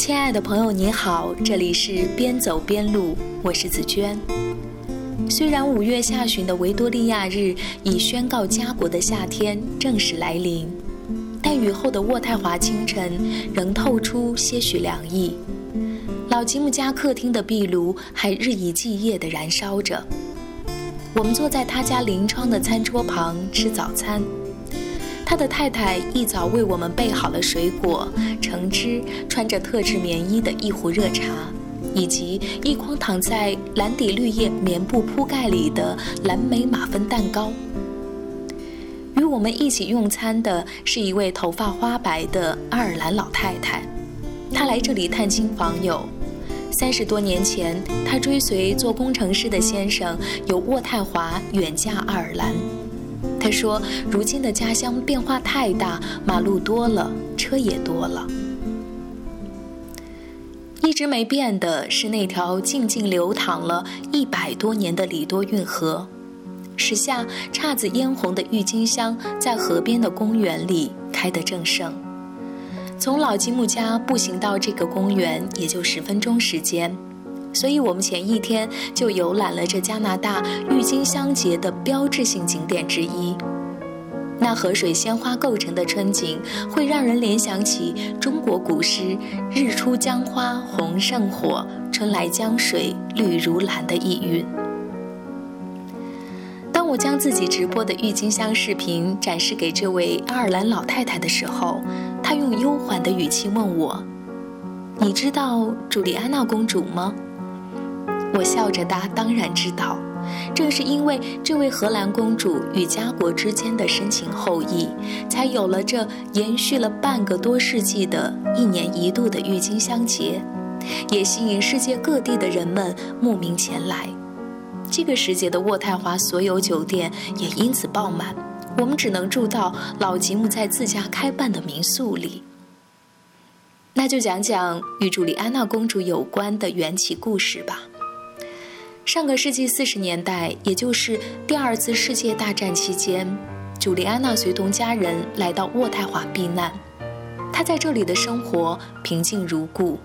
亲爱的朋友，你好，这里是边走边录，我是紫娟。虽然五月下旬的维多利亚日已宣告家国的夏天正式来临，但雨后的渥太华清晨仍透出些许凉意。老吉姆家客厅的壁炉还日以继夜地燃烧着。我们坐在他家临窗的餐桌旁吃早餐。他的太太一早为我们备好了水果、橙汁，穿着特制棉衣的一壶热茶，以及一筐躺在蓝底绿叶棉布铺盖里的蓝莓马芬蛋糕。与我们一起用餐的是一位头发花白的爱尔兰老太太，她来这里探亲访友。三十多年前，她追随做工程师的先生由渥太华远嫁爱尔兰。他说：“如今的家乡变化太大，马路多了，车也多了。一直没变的是那条静静流淌了一百多年的里多运河。时下姹紫嫣红的郁金香在河边的公园里开得正盛。从老吉姆家步行到这个公园也就十分钟时间。”所以我们前一天就游览了这加拿大郁金香节的标志性景点之一。那河水鲜花构成的春景，会让人联想起中国古诗“日出江花红胜火，春来江水绿如蓝”的意蕴。当我将自己直播的郁金香视频展示给这位爱尔兰老太太的时候，她用幽缓的语气问我：“你知道朱莉安娜公主吗？”我笑着答：“当然知道，正是因为这位荷兰公主与家国之间的深情厚谊，才有了这延续了半个多世纪的一年一度的郁金香节，也吸引世界各地的人们慕名前来。这个时节的渥太华所有酒店也因此爆满，我们只能住到老吉姆在自家开办的民宿里。那就讲讲与朱莉安娜公主有关的缘起故事吧。”上个世纪四十年代，也就是第二次世界大战期间，朱莉安娜随同家人来到渥太华避难。她在这里的生活平静如故，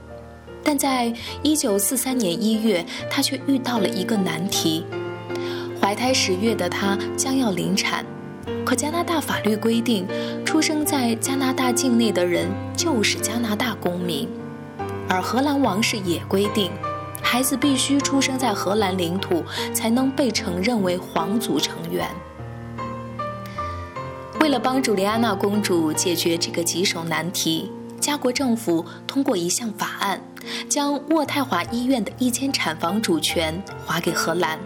但在一九四三年一月，她却遇到了一个难题：怀胎十月的她将要临产，可加拿大法律规定，出生在加拿大境内的人就是加拿大公民，而荷兰王室也规定。孩子必须出生在荷兰领土，才能被承认为皇族成员。为了帮助莉安娜公主解决这个棘手难题，加国政府通过一项法案，将渥太华医院的一间产房主权划给荷兰。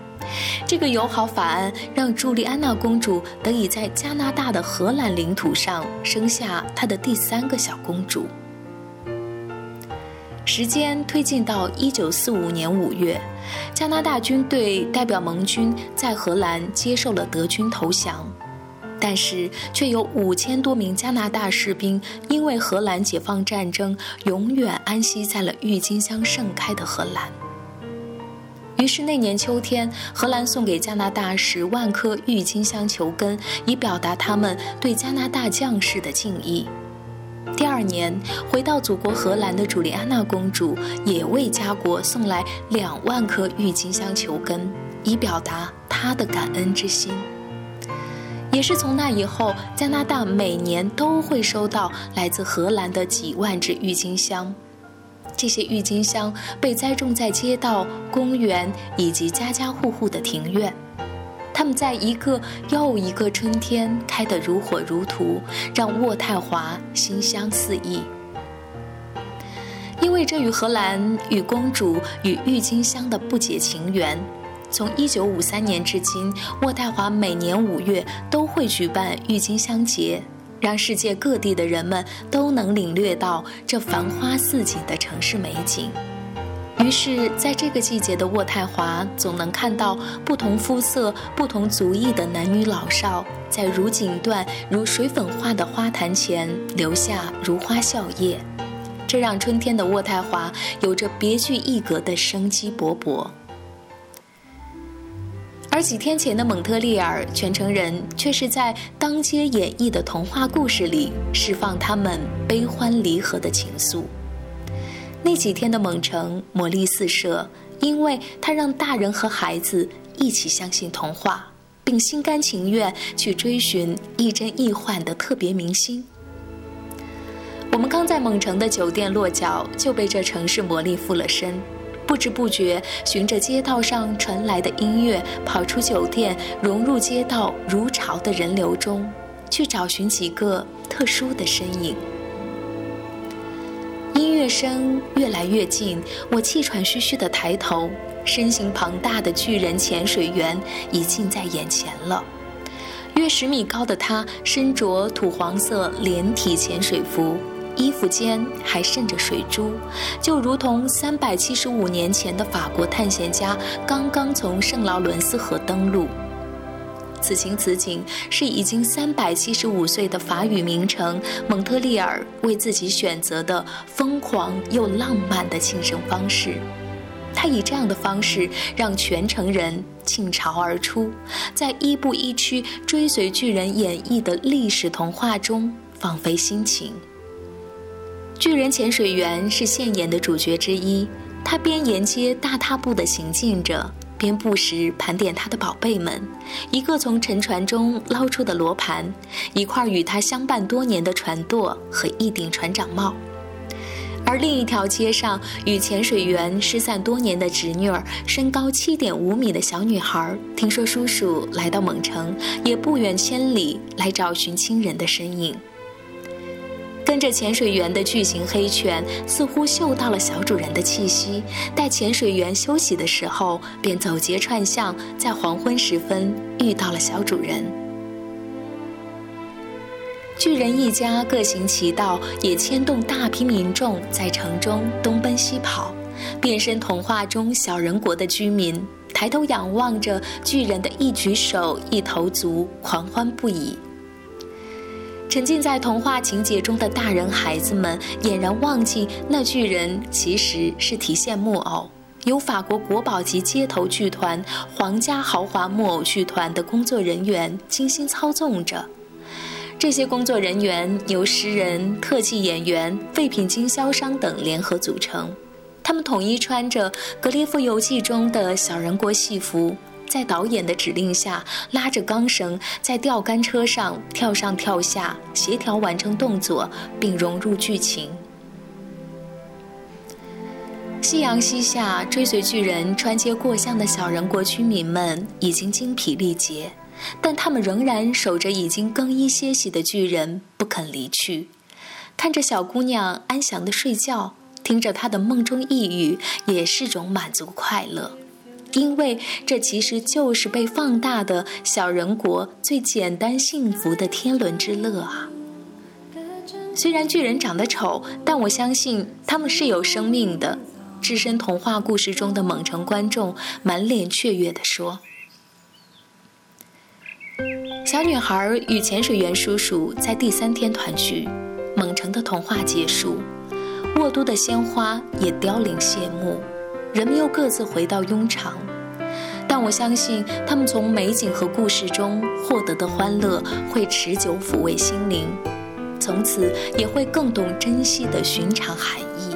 这个友好法案让朱莉安娜公主得以在加拿大的荷兰领土上生下她的第三个小公主。时间推进到一九四五年五月，加拿大军队代表盟军在荷兰接受了德军投降，但是却有五千多名加拿大士兵因为荷兰解放战争永远安息在了郁金香盛开的荷兰。于是那年秋天，荷兰送给加拿大十万颗郁金香球根，以表达他们对加拿大将士的敬意。第二年，回到祖国荷兰的朱莉安娜公主也为家国送来两万颗郁金香球根，以表达她的感恩之心。也是从那以后，加拿大每年都会收到来自荷兰的几万只郁金香。这些郁金香被栽种在街道、公园以及家家户户的庭院。在一个又一个春天开得如火如荼，让渥太华馨香四溢。因为这与荷兰与公主与郁金香的不解情缘，从1953年至今，渥太华每年五月都会举办郁金香节，让世界各地的人们都能领略到这繁花似锦的城市美景。于是，在这个季节的渥太华，总能看到不同肤色、不同族裔的男女老少，在如锦缎、如水粉画的花坛前留下如花笑靥，这让春天的渥太华有着别具一格的生机勃勃。而几天前的蒙特利尔，全城人却是在当街演绎的童话故事里释放他们悲欢离合的情愫。那几天的蒙城魔力四射，因为它让大人和孩子一起相信童话，并心甘情愿去追寻亦真亦幻的特别明星。我们刚在蒙城的酒店落脚，就被这城市魔力附了身。不知不觉，循着街道上传来的音乐，跑出酒店，融入街道如潮的人流中，去找寻几个特殊的身影。音乐声越来越近，我气喘吁吁地抬头，身形庞大的巨人潜水员已近在眼前了。约十米高的他，身着土黄色连体潜水服。衣服间还渗着水珠，就如同三百七十五年前的法国探险家刚刚从圣劳伦斯河登陆。此情此景，是已经三百七十五岁的法语名城蒙特利尔为自己选择的疯狂又浪漫的庆生方式。他以这样的方式让全城人倾巢而出，在一步一区追随巨人演绎的历史童话中放飞心情。巨人潜水员是现演的主角之一，他边沿街大踏步地行进着，边不时盘点他的宝贝们：一个从沉船中捞出的罗盘，一块与他相伴多年的船舵和一顶船长帽。而另一条街上，与潜水员失散多年的侄女儿，身高七点五米的小女孩，听说叔叔来到蒙城，也不远千里来找寻亲人的身影。跟着潜水员的巨型黑犬似乎嗅到了小主人的气息，待潜水员休息的时候，便走街串巷，在黄昏时分遇到了小主人。巨人一家各行其道，也牵动大批民众在城中东奔西跑。变身童话中小人国的居民抬头仰望着巨人的一举手一投足，狂欢不已。沉浸在童话情节中的大人孩子们俨然忘记，那巨人其实是提线木偶，由法国国宝级街头剧团皇家豪华木偶剧团的工作人员精心操纵着。这些工作人员由诗人、特技演员、废品经销商等联合组成，他们统一穿着《格列佛游记》中的小人国戏服。在导演的指令下，拉着钢绳在吊杆车上跳上跳下，协调完成动作，并融入剧情。夕阳西下，追随巨人穿街过巷的小人国居民们已经精疲力竭，但他们仍然守着已经更衣歇息的巨人，不肯离去。看着小姑娘安详的睡觉，听着她的梦中呓语，也是种满足快乐。因为这其实就是被放大的小人国最简单幸福的天伦之乐啊！虽然巨人长得丑，但我相信他们是有生命的。置身童话故事中的蒙城观众满脸雀跃地说：“小女孩与潜水员叔叔在第三天团聚，蒙城的童话结束，沃都的鲜花也凋零谢幕。”人们又各自回到庸常，但我相信他们从美景和故事中获得的欢乐会持久抚慰心灵，从此也会更懂珍惜的寻常含义。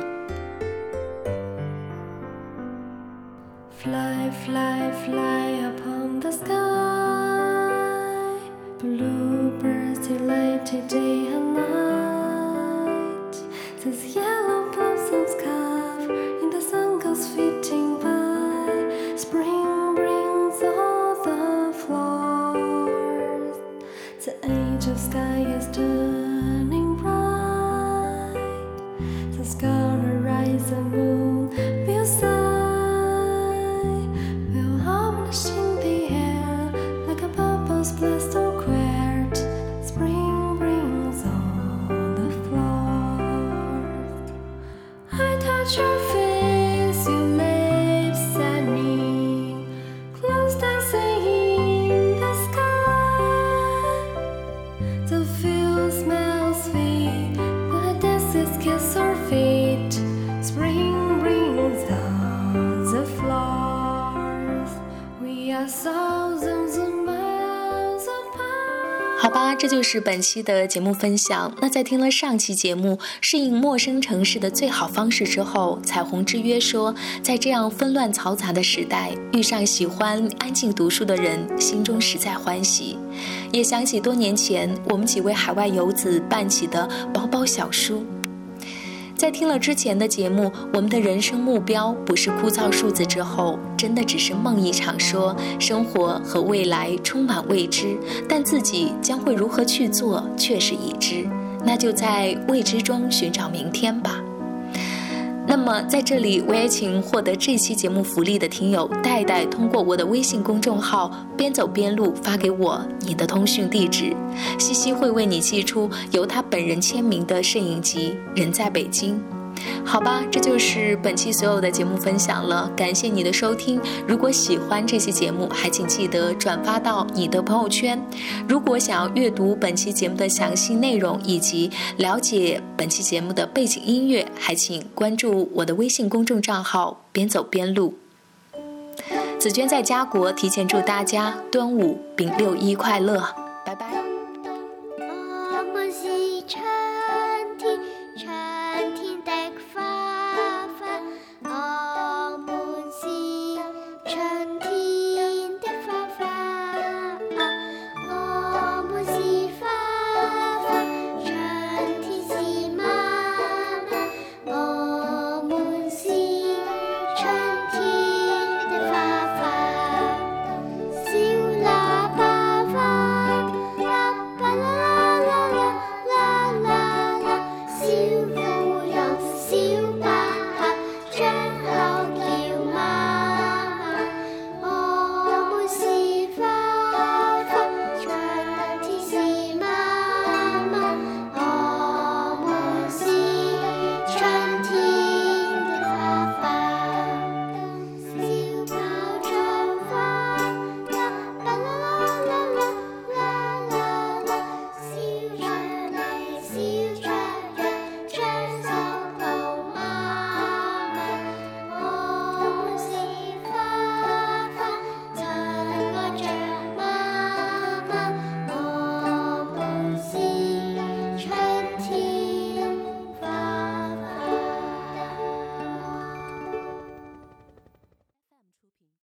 Fly, fly, fly upon the sky, bluebirds delight day 好吧这就是本期的节目分享。那在听了上期节目适应陌生城市的最好方式之后彩虹之约说在这样纷乱嘈杂的时代遇上喜欢安静读书的人心中实在欢喜。也想起多年前我们几位海外游子办起的包包小书。在听了之前的节目，我们的人生目标不是枯燥数字之后，真的只是梦一场。说生活和未来充满未知，但自己将会如何去做却是已知。那就在未知中寻找明天吧。那么，在这里，我也请获得这期节目福利的听友代代通过我的微信公众号“边走边录”发给我你的通讯地址，西西会为你寄出由他本人签名的摄影集《人在北京》。好吧，这就是本期所有的节目分享了。感谢你的收听。如果喜欢这期节目，还请记得转发到你的朋友圈。如果想要阅读本期节目的详细内容以及了解本期节目的背景音乐，还请关注我的微信公众账号“边走边录”。紫娟在家国提前祝大家端午并六一快乐。拜拜